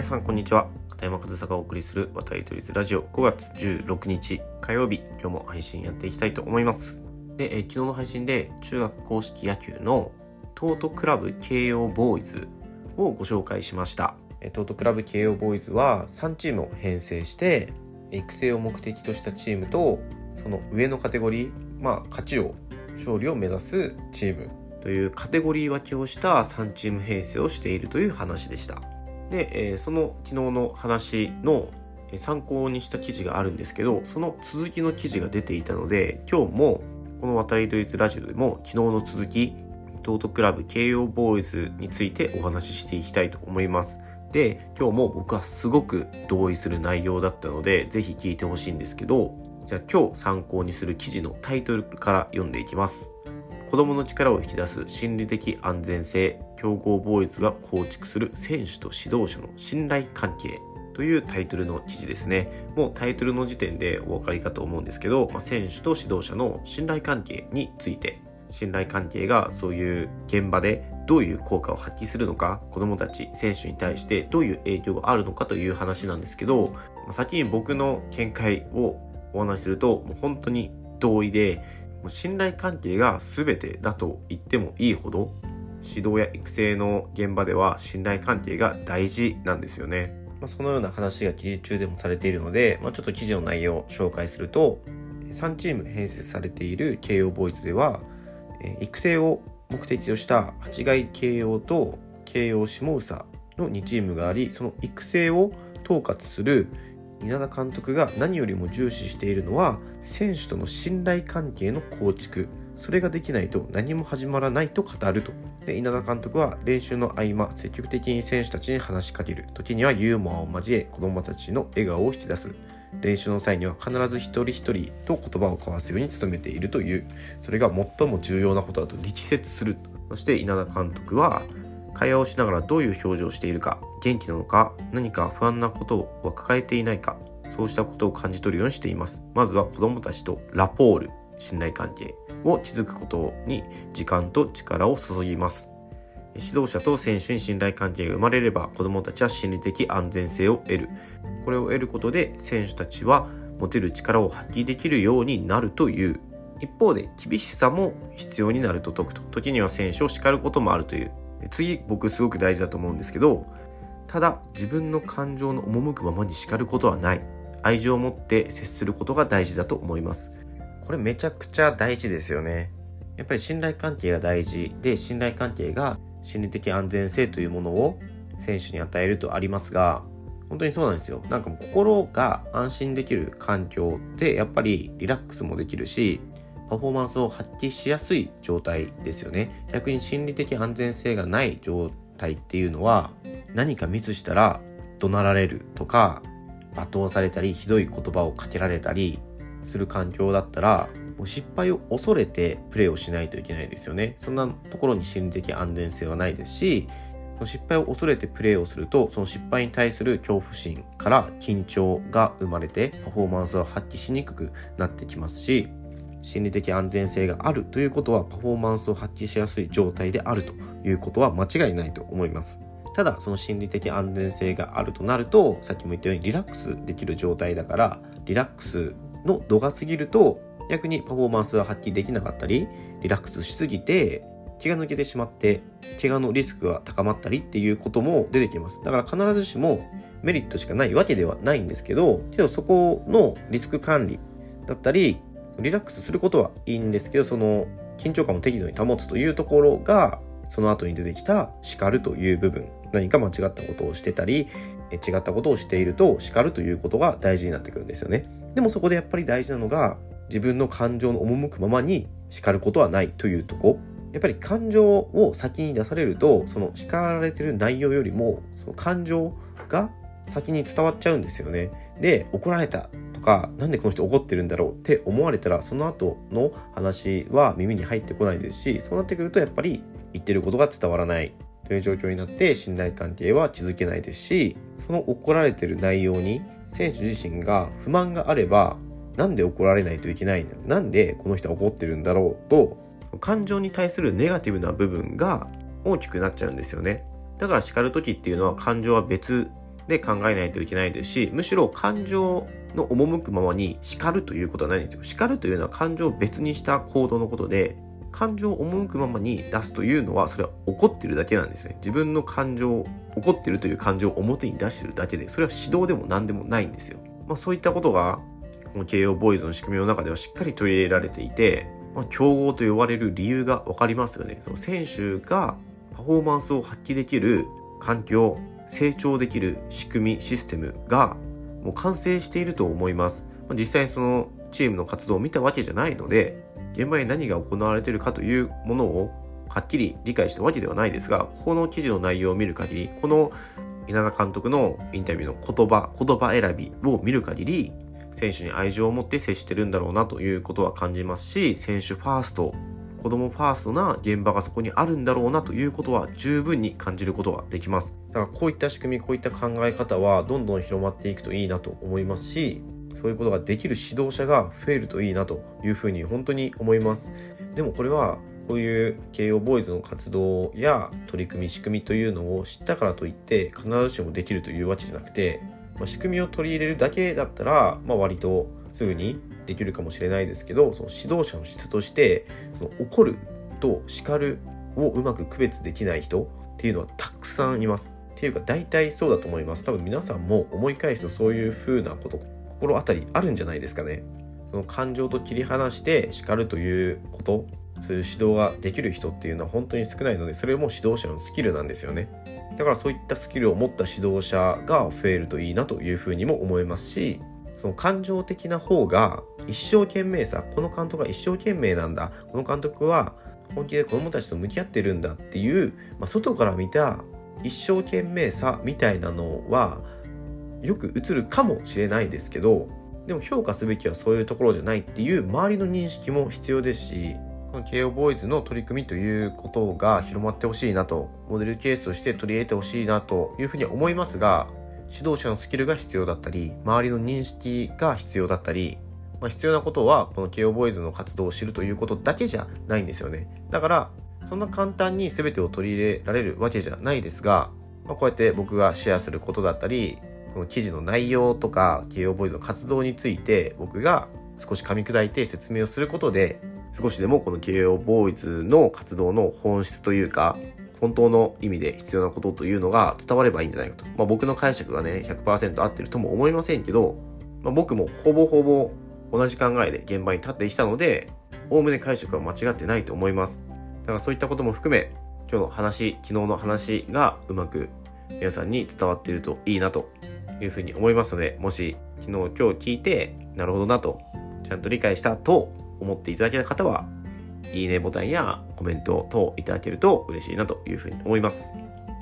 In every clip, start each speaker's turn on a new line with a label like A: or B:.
A: 皆さんこんにちは。片山和沙がお送りする渡り鳥ズラジオ。5月16日火曜日。今日も配信やっていきたいと思います。で、え昨日の配信で中学公式野球のトートクラブ慶応ボーイズをご紹介しました。トートクラブ慶応ボーイズは3チームを編成して育成を目的としたチームとその上のカテゴリーまあ勝ちを勝利を目指すチームというカテゴリー分けをした3チーム編成をしているという話でした。で、えー、その昨日の話の参考にした記事があるんですけど、その続きの記事が出ていたので、今日もこの渡りドイツラジオでも昨日の続き、トートクラブ慶応ボーイズについてお話ししていきたいと思います。で、今日も僕はすごく同意する内容だったので、ぜひ聞いてほしいんですけど、じゃあ今日参考にする記事のタイトルから読んでいきます。子供の力を引き出す心理的安全性強豪ボーイズが構築する選手と指導者の信頼関係というタイトルの記事ですね。もうタイトルの時点でお分かりかと思うんですけど、まあ、選手と指導者の信頼関係について信頼関係がそういう現場でどういう効果を発揮するのか子どもたち選手に対してどういう影響があるのかという話なんですけど、まあ、先に僕の見解をお話しするともう本当に同意でもう信頼関係が全てだと言ってもいいほど指導や育成の現場では信頼関係が大事なんですよね。まあ、そのような話が記事中でもされているので、まあ、ちょっと記事の内容を紹介すると3チーム編成されている慶応ボーイズでは育成を目的とした八外慶応と慶応下宇佐の2チームがありその育成を統括する稲田監督が何よりも重視しているのは選手との信頼関係の構築それができないと何も始まらないと語ると。で稲田監督は練習の合間積極的に選手たちに話しかける。時にはユーモアを交え子どもたちの笑顔を引き出す。練習の際には必ず一人一人と言葉を交わすように努めているという。それが最も重要なことだと。力説する。そして稲田監督は会話をしながらどういう表情をしているか元気なのか何か不安なことを抱えていないかそうしたことを感じ取るようにしています。まずは子どもたちとラポール。信頼関係を築くことに時間と力を注ぎます。指導者と選手に信頼関係が生まれれば子どもたちは心理的安全性を得る。これを得ることで選手たちは持てる力を発揮できるようになるという。一方で厳しさも必要になると解くと。時には選手を叱ることもあるという。次僕すごく大事だと思うんですけどただ自分の感情の赴くままに叱ることはない。愛情を持って接することが大事だと思います。これめちゃくちゃ大事ですよね。やっぱり信頼関係が大事で信頼関係が心理的安全性というものを選手に与えるとありますが本当にそうなんですよ。なんか心が安心できる環境ってやっぱりリラックスもできるしパフォーマンスを発揮しやすい状態ですよね。逆に心理的安全性がない状態っていうのは何かミスしたら怒鳴られるとか罵倒されたりひどい言葉をかけられたりする環境だったらもう失敗を恐れてプレーをしないといけないですよね。そんなところに心理的安全性はないですしその失敗を恐れてプレーをするとその失敗に対する恐怖心から緊張が生まれてパフォーマンスを発揮しにくくなってきますし心理的安全性があるということはパフォーマンスを発揮しやすい状態であるということは間違いないと思います。ただその心理的安全性があるとなるとさっきも言ったようにリラックスできる状態だからリラックスの度が過ぎると逆にパフォーマンスが発揮できなかったりリラックスしすぎて気が抜けてしまって怪我のリスクが高まったりっていうことも出てきます。だから必ずしもメリットしかないわけではないんですけどけどそこのリスク管理だったりリラックスすることはいいんですけどその緊張感を適度に保つというところがその後に出てきた叱るという部分何か間違ったことをしてたり違ったことをしていると叱るということが大事になってくるんですよね。でもそこでやっぱり大事なのが自分の感情の赴くままに叱ることはないというとこ。やっぱり感情を先に出されるとその叱られてる内容よりもその感情が先に伝わっちゃうんですよね。で怒られたとか何でこの人怒ってるんだろうって思われたらその後の話は耳に入ってこないですしそうなってくるとやっぱり言ってることが伝わらない。という状況になって信頼関係は築けないですしその怒られてる内容に選手自身が不満があればなんで怒られないといけないんだなんでこの人は怒ってるんだろうと感情に対するネガティブな部分が大きくなっちゃうんですよね。だから叱る時っていうのは感情は別で考えないといけないですしむしろ感情の赴くままに叱るということはないんですよ。叱るというのは感情を別にした行動のことで感情を赴くままに出すというのはそれは怒ってるだけなんですね。自分の感情怒ってるという感情を表に出してるだけでそれは指導でも何でもないんですよ、まあ、そういったことがこの慶応ボーイズの仕組みの中ではしっかり取り入れられていて、まあ、競合と呼ばれる理由が分かりますよね。その選手がパフォーマンスを発揮できる環境成長できる仕組みシステムがもう完成していると思います。実際そのチームの活動を見たわけじゃないので現場に何が行われているかというものをはっきり理解したわけではないですがこの記事の内容を見る限りこの稲田監督のインタビューの言葉言葉選びを見る限り選手に愛情を持って接してるんだろうなということは感じますし選手ファースト子供ファーストな現場がそこにあるんだろうなということは十分に感じることができます。だからこういった仕組み、こういった考え方はどんどん広まっていくといいなと思いますし、そういうことができる指導者が増えるといいなというふうに本当に思います。でもこれはこういう慶応ボーイズの活動や取り組み仕組みというのを知ったからといって必ずしもできるというわけじゃなくて、まあ、仕組みを取り入れるだけだったら、まあ、割とすぐにできるかもしれないですけどその指導者の質としてその怒ると叱るをうまく区別できない人っていうのはたくさんいます。っていうか大体そうだと思います。多分皆さんも思い返すとそういう風なこと心当たりあるんじゃないですかね。その感情と切り離して叱るということそういう指導ができる人っていうのは本当に少ないのでそれも指導者のスキルなんですよねだからそういったスキルを持った指導者が増えるといいなというふうにも思いますしその感情的な方が一生懸命さこの監督は一生懸命なんだこの監督は本気で子供たちと向き合ってるんだっていう、まあ、外から見た一生懸命さみたいなのはよく映るかもしれないですけどでも評価すべきはそういうところじゃないっていう周りの認識も必要ですしこの慶応ボーイズの取り組みということが広まってほしいなとモデルケースとして取り入れてほしいなというふうに思いますが指導者のスキルが必要だったり周りの認識が必要だったり、まあ、必要なことはこの慶応ボーイズの活動を知るということだけじゃないんですよね。だからそんな簡単に全てを取り入れられるわけじゃないですが、まあ、こうやって僕がシェアすることだったりこの記事の内容とか慶応ボーイズの活動について僕が少し噛み砕いて説明をすることで少しでもこの慶応ボーイズの活動の本質というか本当の意味で必要なことというのが伝わればいいんじゃないかと。まあ、僕の解釈がね、100%合ってるとも思いませんけど、まあ、僕もほぼほぼ同じ考えで現場に立ってきたので、おおむね解釈は間違ってないと思います。だからそういったことも含め、今日の話、昨日の話がうまく皆さんに伝わっているといいなというふうに思いますので、もし昨日今日聞いて、なるほどなと、ちゃんと理解したと思っていただけた方は、いいねボタンやコメント等いただけると嬉しいなというふうに思います。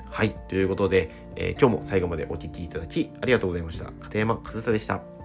A: はい。ということで、えー、今日も最後までお聴きいただきありがとうございました。片山和沙でした。